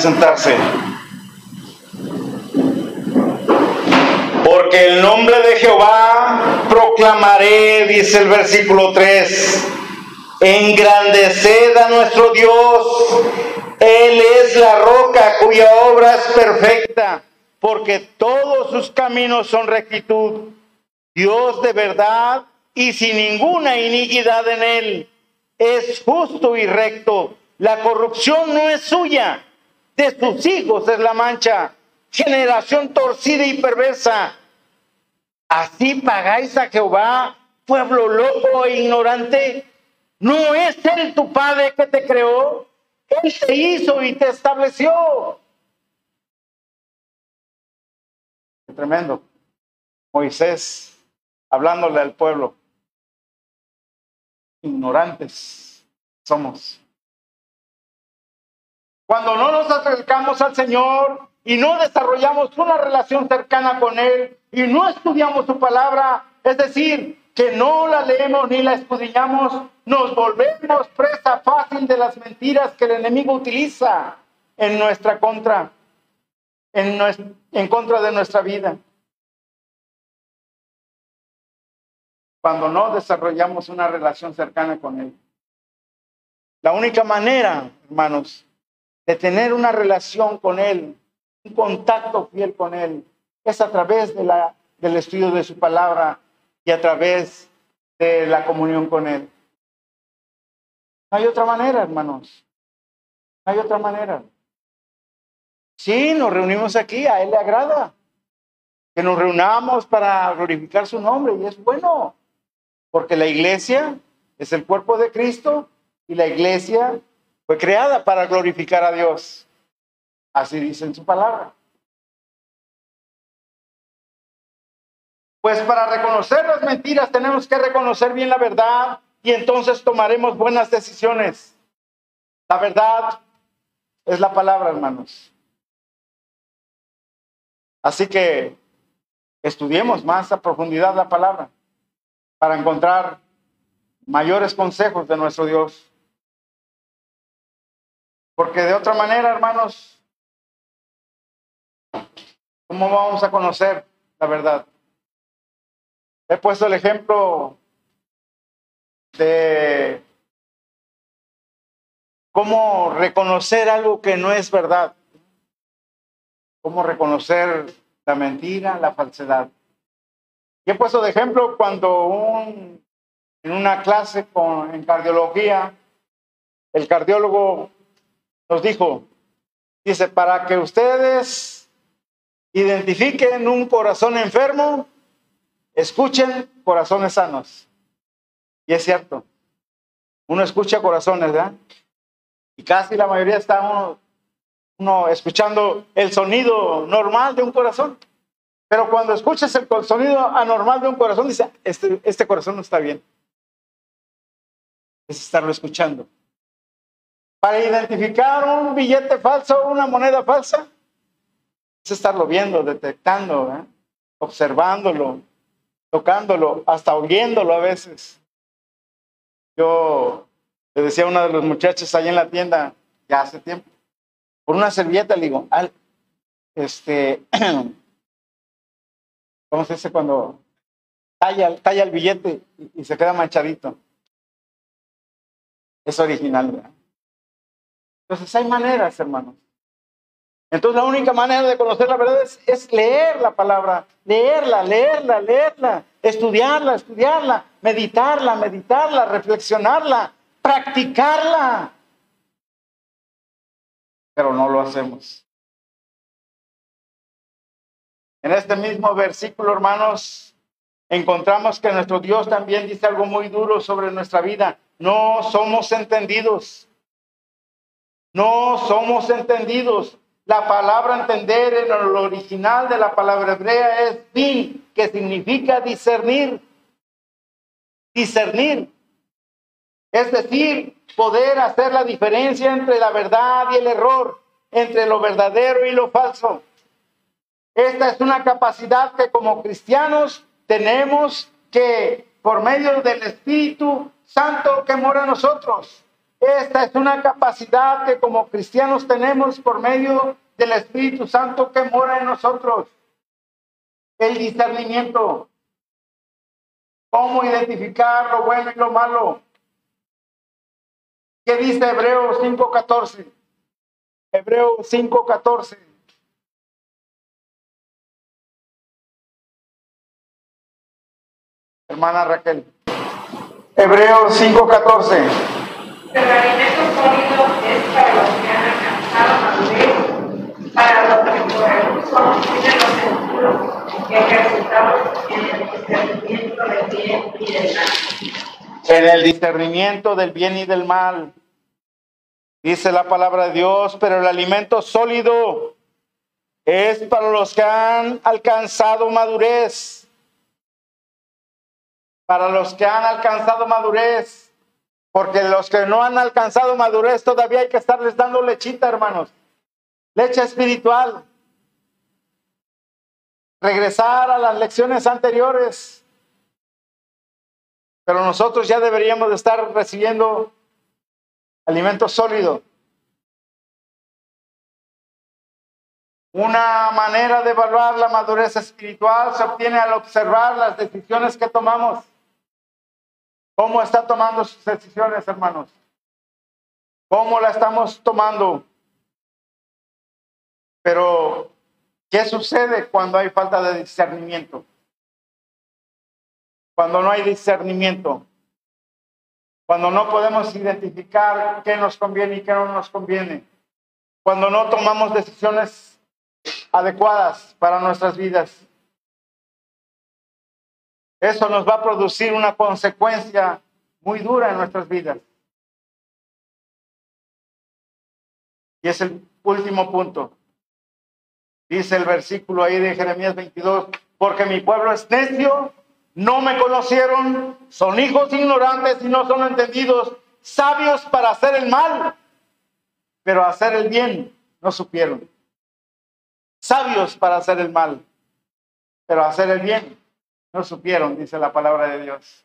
sentarse. Porque el nombre de Jehová proclamaré, dice el versículo 3. Engrandeced a nuestro Dios. Él es la roca cuya obra es perfecta, porque todos sus caminos son rectitud. Dios de verdad y sin ninguna iniquidad en él. Es justo y recto. La corrupción no es suya. De sus hijos es la mancha. Generación torcida y perversa. Así pagáis a Jehová, pueblo loco e ignorante. ¿No es Él tu Padre que te creó? Él te hizo y te estableció. Tremendo. Moisés hablándole al pueblo. Ignorantes somos. Cuando no nos acercamos al Señor y no desarrollamos una relación cercana con Él y no estudiamos su palabra, es decir, que no la leemos ni la escudriñamos, nos volvemos presa fácil de las mentiras que el enemigo utiliza en nuestra contra, en, en contra de nuestra vida. Cuando no desarrollamos una relación cercana con Él. La única manera, hermanos, de tener una relación con Él, un contacto fiel con Él, es a través de la, del estudio de su palabra y a través de la comunión con Él. No hay otra manera, hermanos. No hay otra manera. Sí, nos reunimos aquí, a Él le agrada. Que nos reunamos para glorificar su nombre y es bueno, porque la iglesia es el cuerpo de Cristo y la iglesia fue creada para glorificar a Dios. Así dice en su palabra. Pues para reconocer las mentiras tenemos que reconocer bien la verdad y entonces tomaremos buenas decisiones. La verdad es la palabra, hermanos. Así que estudiemos más a profundidad la palabra para encontrar mayores consejos de nuestro Dios. Porque de otra manera, hermanos, ¿cómo vamos a conocer la verdad? He puesto el ejemplo de cómo reconocer algo que no es verdad. Cómo reconocer la mentira, la falsedad. Y he puesto de ejemplo cuando un, en una clase con, en cardiología, el cardiólogo nos dijo, dice, para que ustedes identifiquen un corazón enfermo, escuchen corazones sanos. Y es cierto, uno escucha corazones, ¿verdad? Y casi la mayoría está uno, escuchando el sonido normal de un corazón. Pero cuando escuchas el sonido anormal de un corazón, dice, este, este corazón no está bien. Es estarlo escuchando. Para identificar un billete falso, una moneda falsa, es estarlo viendo, detectando, observándolo, tocándolo, hasta oyéndolo a veces. Yo le decía a una de los muchachos allá en la tienda, ya hace tiempo, por una servilleta le digo, este, ¿cómo se dice cuando talla, talla el billete y, y se queda manchadito? Es original, ¿verdad? Entonces hay maneras, hermanos. Entonces la única manera de conocer la verdad es, es, leer la palabra, leerla, leerla, leerla, estudiarla, estudiarla, meditarla, meditarla, reflexionarla, practicarla. Pero no lo hacemos. En este mismo versículo, hermanos, encontramos que nuestro Dios también dice algo muy duro sobre nuestra vida. No somos entendidos. No somos entendidos. La palabra entender en el original de la palabra hebrea es bin, que significa discernir. Discernir. Es decir, poder hacer la diferencia entre la verdad y el error, entre lo verdadero y lo falso. Esta es una capacidad que como cristianos tenemos que, por medio del Espíritu Santo que mora en nosotros, esta es una capacidad que como cristianos tenemos por medio del Espíritu Santo que mora en nosotros. El discernimiento. Cómo identificar lo bueno y lo malo. ¿Qué dice Hebreos 5.14? Hebreos 5.14. Hermana Raquel. Hebreos 5.14. El alimento sólido es para los que han alcanzado madurez, para los que por uso tienen los sentidos que ejercitamos en el discernimiento del bien y del mal. En el discernimiento del bien y del mal. Dice la palabra de Dios, pero el alimento sólido es para los que han alcanzado madurez. Para los que han alcanzado madurez. Porque los que no han alcanzado madurez todavía hay que estarles dando lechita, hermanos. Leche espiritual. Regresar a las lecciones anteriores. Pero nosotros ya deberíamos de estar recibiendo alimento sólido. Una manera de evaluar la madurez espiritual se obtiene al observar las decisiones que tomamos. ¿Cómo está tomando sus decisiones, hermanos? ¿Cómo la estamos tomando? Pero, ¿qué sucede cuando hay falta de discernimiento? Cuando no hay discernimiento. Cuando no podemos identificar qué nos conviene y qué no nos conviene. Cuando no tomamos decisiones adecuadas para nuestras vidas. Eso nos va a producir una consecuencia muy dura en nuestras vidas. Y es el último punto. Dice el versículo ahí de Jeremías 22, porque mi pueblo es necio, no me conocieron, son hijos ignorantes y no son entendidos, sabios para hacer el mal, pero hacer el bien no supieron. Sabios para hacer el mal, pero hacer el bien no supieron, dice la palabra de Dios.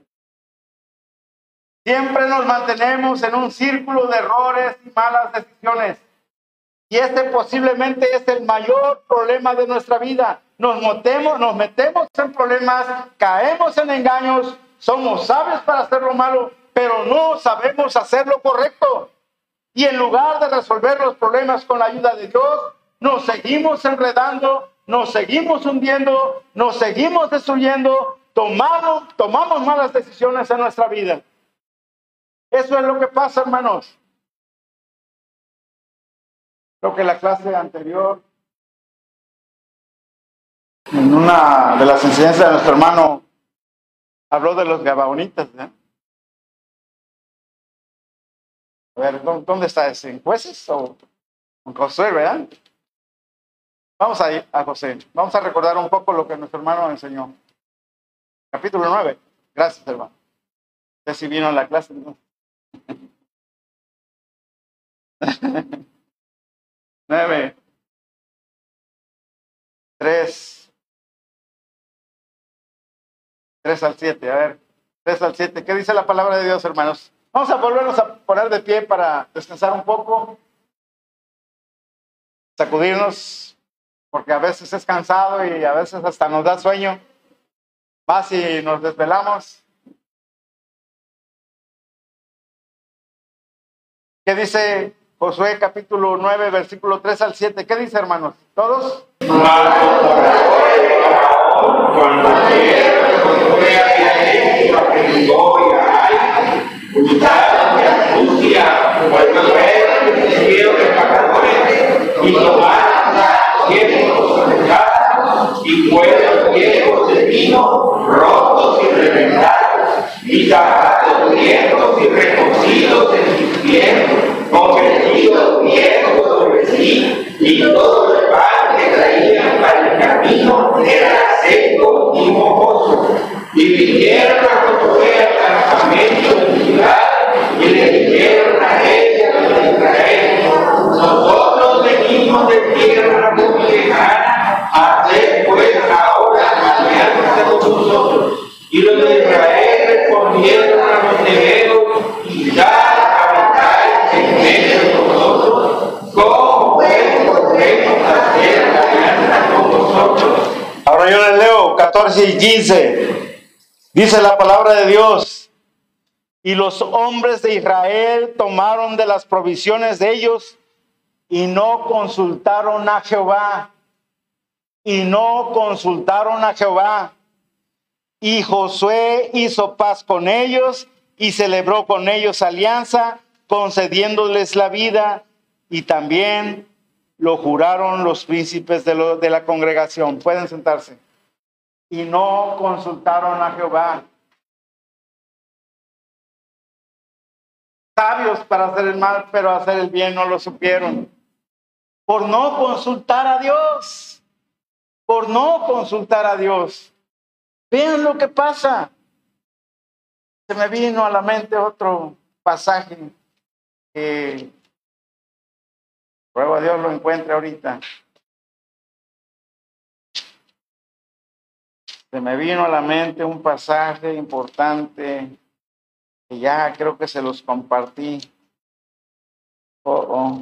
Siempre nos mantenemos en un círculo de errores y malas decisiones. Y este posiblemente es el mayor problema de nuestra vida. Nos, metemos, nos metemos en problemas, caemos en engaños, somos sabios para hacer lo malo, pero no sabemos hacer lo correcto. Y en lugar de resolver los problemas con la ayuda de Dios, nos seguimos enredando nos seguimos hundiendo, nos seguimos destruyendo, tomamos, tomamos malas decisiones en nuestra vida. Eso es lo que pasa, hermanos. Lo que la clase anterior, en una de las enseñanzas de nuestro hermano, habló de los gabaonitas. ¿eh? A ver, ¿dónde está ese? ¿En jueces o en Josué, verdad? Vamos a ir a José. Vamos a recordar un poco lo que nuestro hermano enseñó. Capítulo 9. Gracias, hermano. Ya si vino a la clase. ¿no? 9. 3. 3 al 7. A ver. 3 al 7. ¿Qué dice la palabra de Dios, hermanos? Vamos a volvernos a poner de pie para descansar un poco. Sacudirnos porque a veces es cansado y a veces hasta nos da sueño, más si nos desvelamos. ¿Qué dice Josué capítulo 9, versículo 3 al 7. ¿Qué dice, hermanos? ¿Todos? Jericó y a Ai, buscaron de astucia, pues Josué recibieron de pecadores y tomaron siervos de fueron viejos de vino, rotos y reventados, y zapatos viejos y recogidos en sus pies, con vestidos viejos sobre sí, y todo el pan que traían para el camino era seco y mojoso. Y vinieron a Josué al campamento de ciudad y le dijeron a ella y 15. Dice la palabra de Dios. Y los hombres de Israel tomaron de las provisiones de ellos y no consultaron a Jehová. Y no consultaron a Jehová. Y Josué hizo paz con ellos y celebró con ellos alianza, concediéndoles la vida. Y también lo juraron los príncipes de, de la congregación. Pueden sentarse. Y no consultaron a Jehová. Sabios para hacer el mal, pero hacer el bien no lo supieron. Por no consultar a Dios. Por no consultar a Dios. Vean lo que pasa. Se me vino a la mente otro pasaje que Ruego a Dios lo encuentre ahorita. Me vino a la mente un pasaje importante que ya creo que se los compartí. Oh,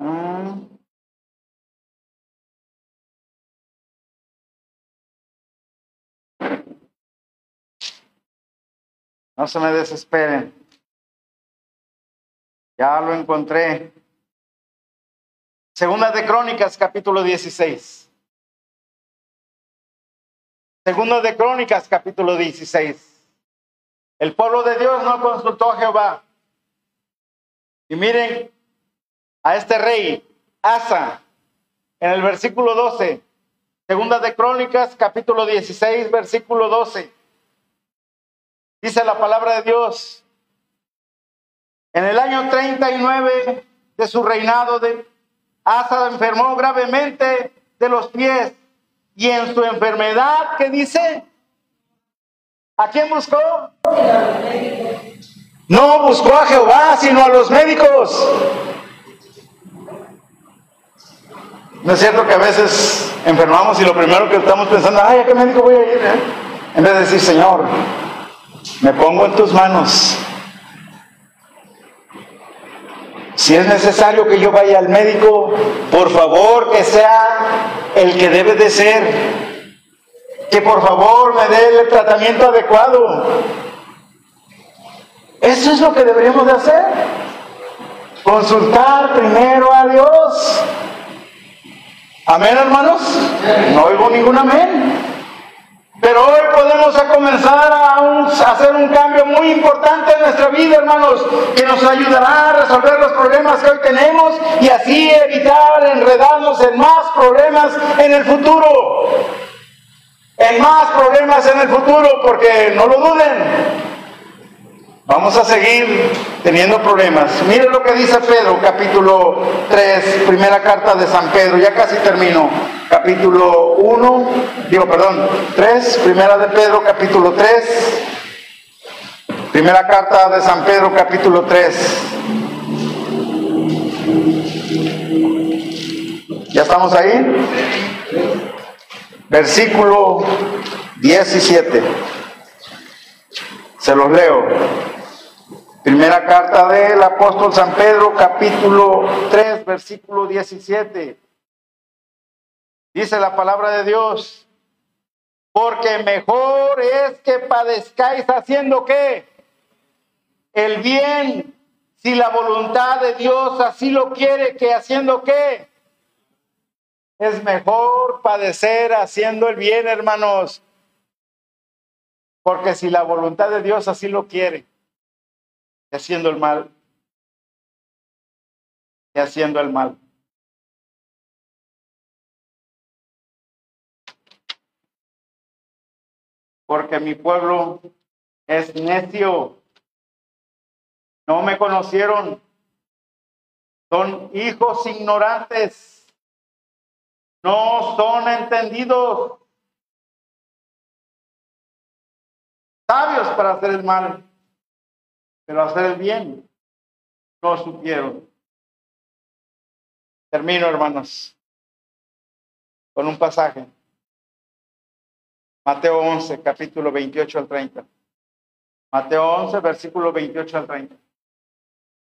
oh. Mm. No se me desesperen. Ya lo encontré. Segunda de Crónicas, capítulo 16. Segunda de Crónicas, capítulo 16. El pueblo de Dios no consultó a Jehová. Y miren a este rey, Asa, en el versículo 12. Segunda de Crónicas, capítulo 16, versículo 12. Dice la palabra de Dios. En el año 39 de su reinado, de Asa enfermó gravemente de los pies y en su enfermedad, ¿qué dice? ¿A quién buscó? No buscó a Jehová, sino a los médicos. No es cierto que a veces enfermamos y lo primero que estamos pensando, ay, ¿a qué médico voy a ir? eh?" En vez de decir, Señor, me pongo en tus manos. Si es necesario que yo vaya al médico, por favor que sea el que debe de ser. Que por favor me dé el tratamiento adecuado. Eso es lo que deberíamos de hacer. Consultar primero a Dios. Amén, hermanos. No oigo ningún amén. Pero hoy podemos comenzar a hacer un cambio muy importante en nuestra vida, hermanos, que nos ayudará a resolver los problemas que hoy tenemos y así evitar enredarnos en más problemas en el futuro. En más problemas en el futuro, porque no lo duden. Vamos a seguir teniendo problemas. Miren lo que dice Pedro, capítulo 3, primera carta de San Pedro. Ya casi termino. Capítulo 1, digo, perdón, 3, primera de Pedro, capítulo 3. Primera carta de San Pedro, capítulo 3. ¿Ya estamos ahí? Versículo 17. Se los leo. Primera carta del apóstol San Pedro, capítulo 3, versículo 17. Dice la palabra de Dios, porque mejor es que padezcáis haciendo qué? El bien, si la voluntad de Dios así lo quiere, que haciendo qué? Es mejor padecer haciendo el bien, hermanos. Porque si la voluntad de Dios así lo quiere, haciendo el mal, que haciendo el mal. Porque mi pueblo es necio. No me conocieron. Son hijos ignorantes. No son entendidos. Sabios para hacer el mal, pero hacer el bien no supieron. Termino, hermanos, con un pasaje. Mateo 11, capítulo 28 al 30. Mateo 11, versículo 28 al 30.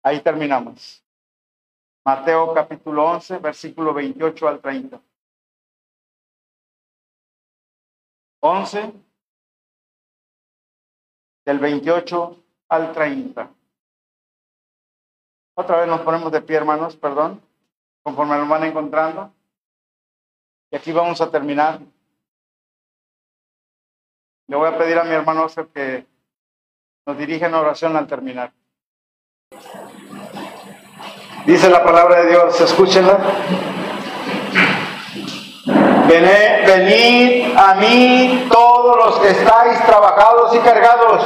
Ahí terminamos. Mateo capítulo 11, versículo 28 al 30. 11, del 28 al 30. Otra vez nos ponemos de pie, hermanos, perdón, conforme nos van encontrando. Y aquí vamos a terminar. Le voy a pedir a mi hermano que nos dirija en oración al terminar. Dice la palabra de Dios, escúchenla. Venid a mí todos los que estáis trabajados y cargados.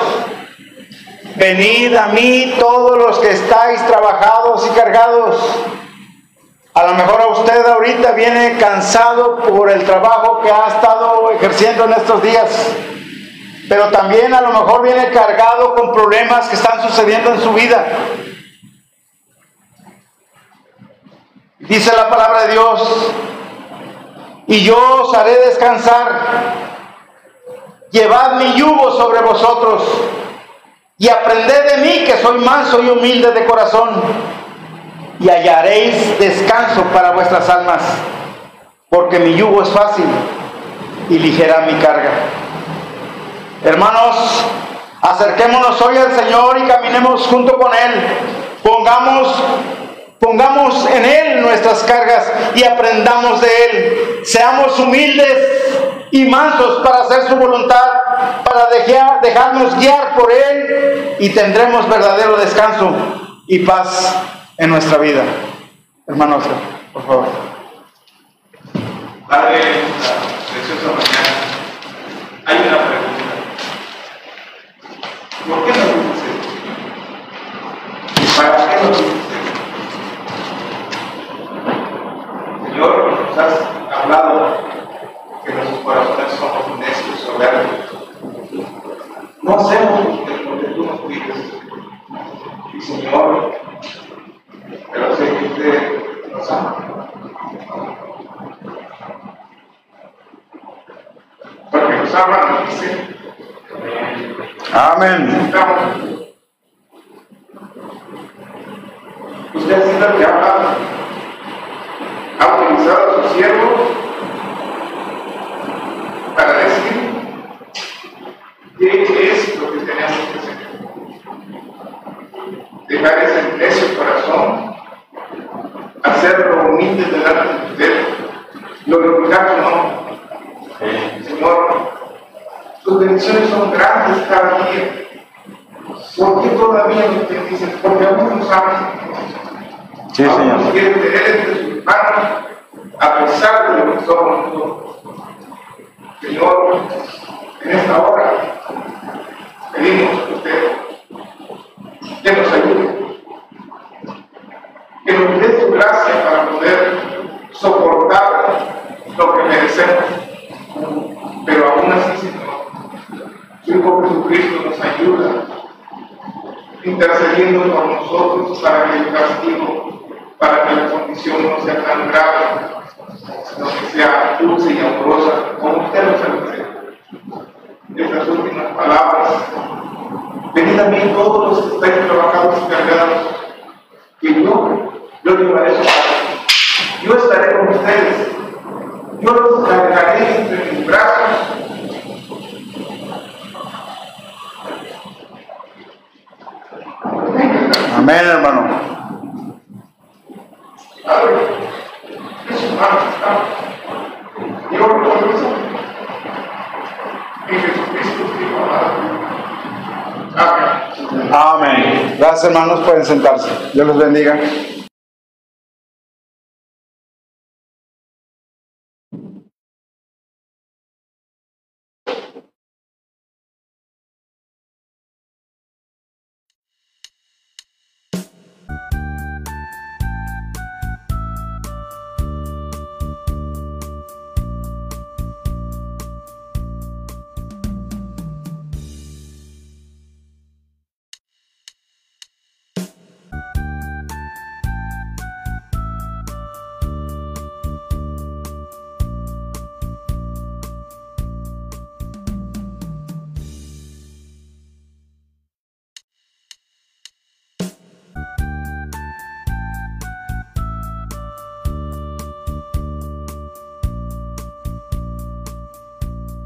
Venid a mí todos los que estáis trabajados y cargados. A lo mejor a usted ahorita viene cansado por el trabajo que ha estado ejerciendo en estos días, pero también a lo mejor viene cargado con problemas que están sucediendo en su vida. Dice la palabra de Dios, y yo os haré descansar. Llevad mi yugo sobre vosotros y aprended de mí que soy manso y humilde de corazón y hallaréis descanso para vuestras almas, porque mi yugo es fácil y ligera mi carga. Hermanos, acerquémonos hoy al Señor y caminemos junto con Él. Pongamos Pongamos en Él nuestras cargas y aprendamos de Él. Seamos humildes y mansos para hacer su voluntad, para dejar, dejarnos guiar por Él y tendremos verdadero descanso y paz en nuestra vida. Hermanos, por favor. Padre, preciosa mañana, hay una pregunta. ¿Por qué nos dices esto? ¿Para qué nos dices Señor, nos has hablado que nuestros corazones somos necios, soberbios. No hacemos lo que tú nos pides. Y Señor, pero sé que usted nos ama. Porque nos ama, nos dice. Amén. Usted lo que habla ha utilizado a sus siervos para decir qué es lo que tenemos que hacer. Dejar ese necio corazón, hacerlo humilde delante de usted, glorificar su nombre. Señor, sus bendiciones son grandes cada día. ¿Por qué todavía usted dice? Porque aún no saben. Sí, Señor. quiere tener entre sus manos a pesar de lo que somos nosotros. En esta hora pedimos que usted que nos ayude, que nos dé su gracia para poder soportar lo que merecemos. Pero aún así, Señor, su Hijo Jesucristo nos ayuda intercediendo por nosotros para que el castigo, para que la condición no sea tan grave, sino que sea dulce y amorosa, yo estaré con ustedes, yo los cargaré entre mis brazos. Amén, hermano. Amén. Gracias hermanos, pueden sentarse. Dios los bendiga.